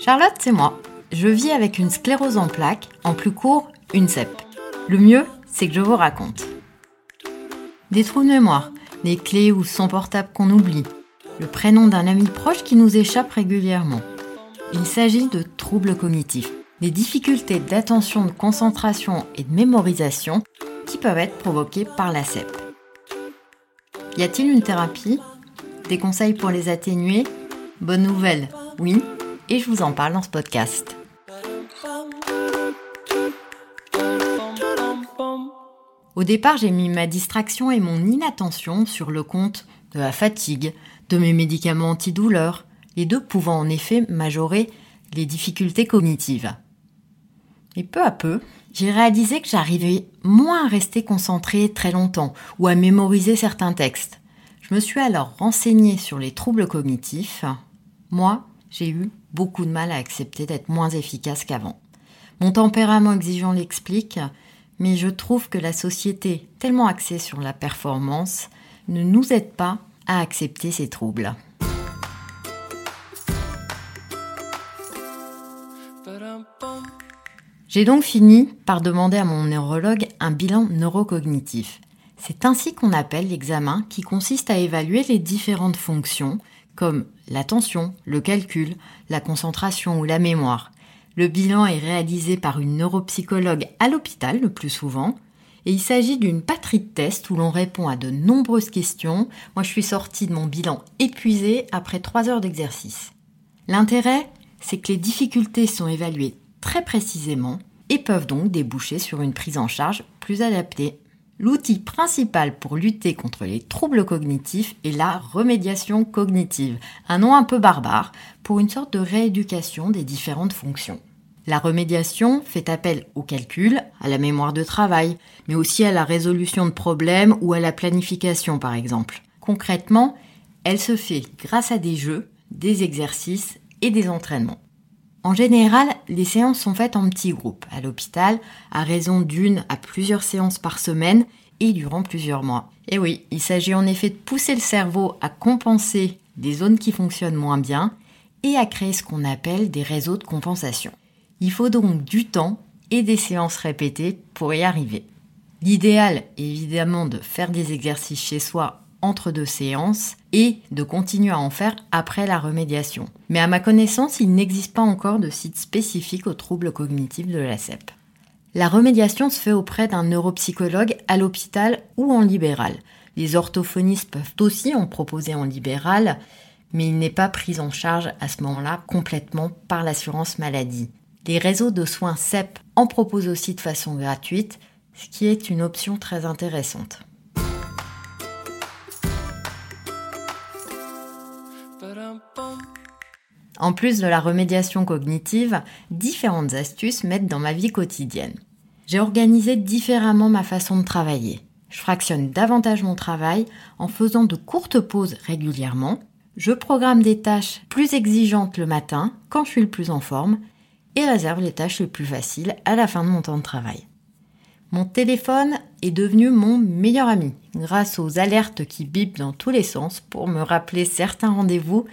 Charlotte, c'est moi. Je vis avec une sclérose en plaques, en plus court, une CEP. Le mieux, c'est que je vous raconte. Des trous de mémoire, des clés ou son portable qu'on oublie, le prénom d'un ami proche qui nous échappe régulièrement. Il s'agit de troubles cognitifs, des difficultés d'attention, de concentration et de mémorisation peuvent être provoquées par la CEP. Y a-t-il une thérapie? Des conseils pour les atténuer? Bonne nouvelle, oui, et je vous en parle dans ce podcast. Au départ, j'ai mis ma distraction et mon inattention sur le compte de la fatigue, de mes médicaments antidouleurs, les deux pouvant en effet majorer les difficultés cognitives. Et peu à peu, j'ai réalisé que j'arrivais moins à rester concentré très longtemps ou à mémoriser certains textes. Je me suis alors renseignée sur les troubles cognitifs. Moi, j'ai eu beaucoup de mal à accepter d'être moins efficace qu'avant. Mon tempérament exigeant l'explique, mais je trouve que la société, tellement axée sur la performance, ne nous aide pas à accepter ces troubles. J'ai donc fini par demander à mon neurologue un bilan neurocognitif. C'est ainsi qu'on appelle l'examen qui consiste à évaluer les différentes fonctions comme l'attention, le calcul, la concentration ou la mémoire. Le bilan est réalisé par une neuropsychologue à l'hôpital le plus souvent, et il s'agit d'une patrie de tests où l'on répond à de nombreuses questions. Moi, je suis sortie de mon bilan épuisé après trois heures d'exercice. L'intérêt, c'est que les difficultés sont évaluées très précisément et peuvent donc déboucher sur une prise en charge plus adaptée. L'outil principal pour lutter contre les troubles cognitifs est la remédiation cognitive, un nom un peu barbare pour une sorte de rééducation des différentes fonctions. La remédiation fait appel au calcul, à la mémoire de travail, mais aussi à la résolution de problèmes ou à la planification par exemple. Concrètement, elle se fait grâce à des jeux, des exercices et des entraînements. En général, les séances sont faites en petits groupes à l'hôpital, à raison d'une à plusieurs séances par semaine et durant plusieurs mois. Et oui, il s'agit en effet de pousser le cerveau à compenser des zones qui fonctionnent moins bien et à créer ce qu'on appelle des réseaux de compensation. Il faut donc du temps et des séances répétées pour y arriver. L'idéal est évidemment de faire des exercices chez soi entre deux séances et de continuer à en faire après la remédiation. Mais à ma connaissance, il n'existe pas encore de site spécifique aux troubles cognitifs de la CEP. La remédiation se fait auprès d'un neuropsychologue à l'hôpital ou en libéral. Les orthophonistes peuvent aussi en proposer en libéral, mais il n'est pas pris en charge à ce moment-là complètement par l'assurance maladie. Les réseaux de soins CEP en proposent aussi de façon gratuite, ce qui est une option très intéressante. En plus de la remédiation cognitive, différentes astuces m'aident dans ma vie quotidienne. J'ai organisé différemment ma façon de travailler. Je fractionne davantage mon travail en faisant de courtes pauses régulièrement. Je programme des tâches plus exigeantes le matin quand je suis le plus en forme et réserve les tâches les plus faciles à la fin de mon temps de travail. Mon téléphone est devenu mon meilleur ami grâce aux alertes qui bipent dans tous les sens pour me rappeler certains rendez-vous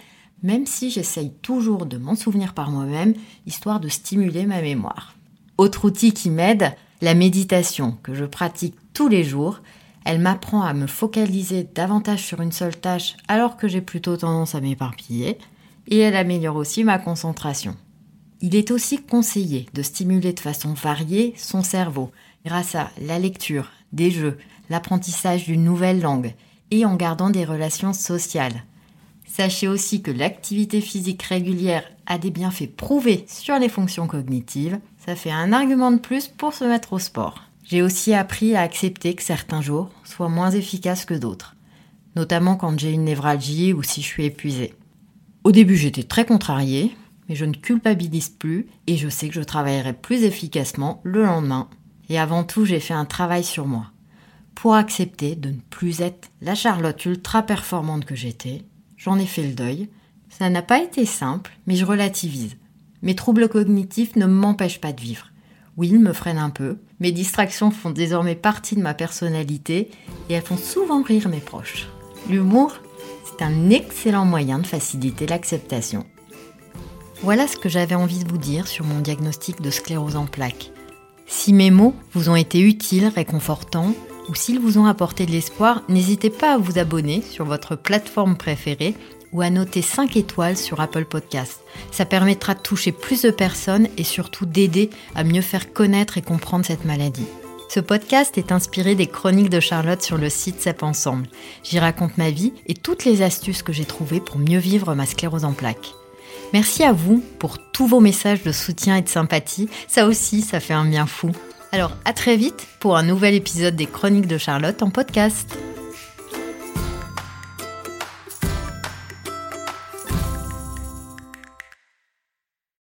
même si j'essaye toujours de m'en souvenir par moi-même, histoire de stimuler ma mémoire. Autre outil qui m'aide, la méditation, que je pratique tous les jours. Elle m'apprend à me focaliser davantage sur une seule tâche alors que j'ai plutôt tendance à m'éparpiller, et elle améliore aussi ma concentration. Il est aussi conseillé de stimuler de façon variée son cerveau grâce à la lecture, des jeux, l'apprentissage d'une nouvelle langue et en gardant des relations sociales. Sachez aussi que l'activité physique régulière a des bienfaits prouvés sur les fonctions cognitives. Ça fait un argument de plus pour se mettre au sport. J'ai aussi appris à accepter que certains jours soient moins efficaces que d'autres, notamment quand j'ai une névralgie ou si je suis épuisée. Au début, j'étais très contrariée, mais je ne culpabilise plus et je sais que je travaillerai plus efficacement le lendemain. Et avant tout, j'ai fait un travail sur moi pour accepter de ne plus être la Charlotte ultra performante que j'étais j'en ai fait le deuil. Ça n'a pas été simple, mais je relativise. Mes troubles cognitifs ne m'empêchent pas de vivre. Oui, ils me freinent un peu, Mes distractions font désormais partie de ma personnalité et elles font souvent rire mes proches. L'humour, c'est un excellent moyen de faciliter l'acceptation. Voilà ce que j'avais envie de vous dire sur mon diagnostic de sclérose en plaques. Si mes mots vous ont été utiles, réconfortants, ou s'ils vous ont apporté de l'espoir, n'hésitez pas à vous abonner sur votre plateforme préférée ou à noter 5 étoiles sur Apple Podcast. Ça permettra de toucher plus de personnes et surtout d'aider à mieux faire connaître et comprendre cette maladie. Ce podcast est inspiré des chroniques de Charlotte sur le site CEP Ensemble. J'y raconte ma vie et toutes les astuces que j'ai trouvées pour mieux vivre ma sclérose en plaques. Merci à vous pour tous vos messages de soutien et de sympathie. Ça aussi, ça fait un bien fou. Alors à très vite pour un nouvel épisode des Chroniques de Charlotte en podcast.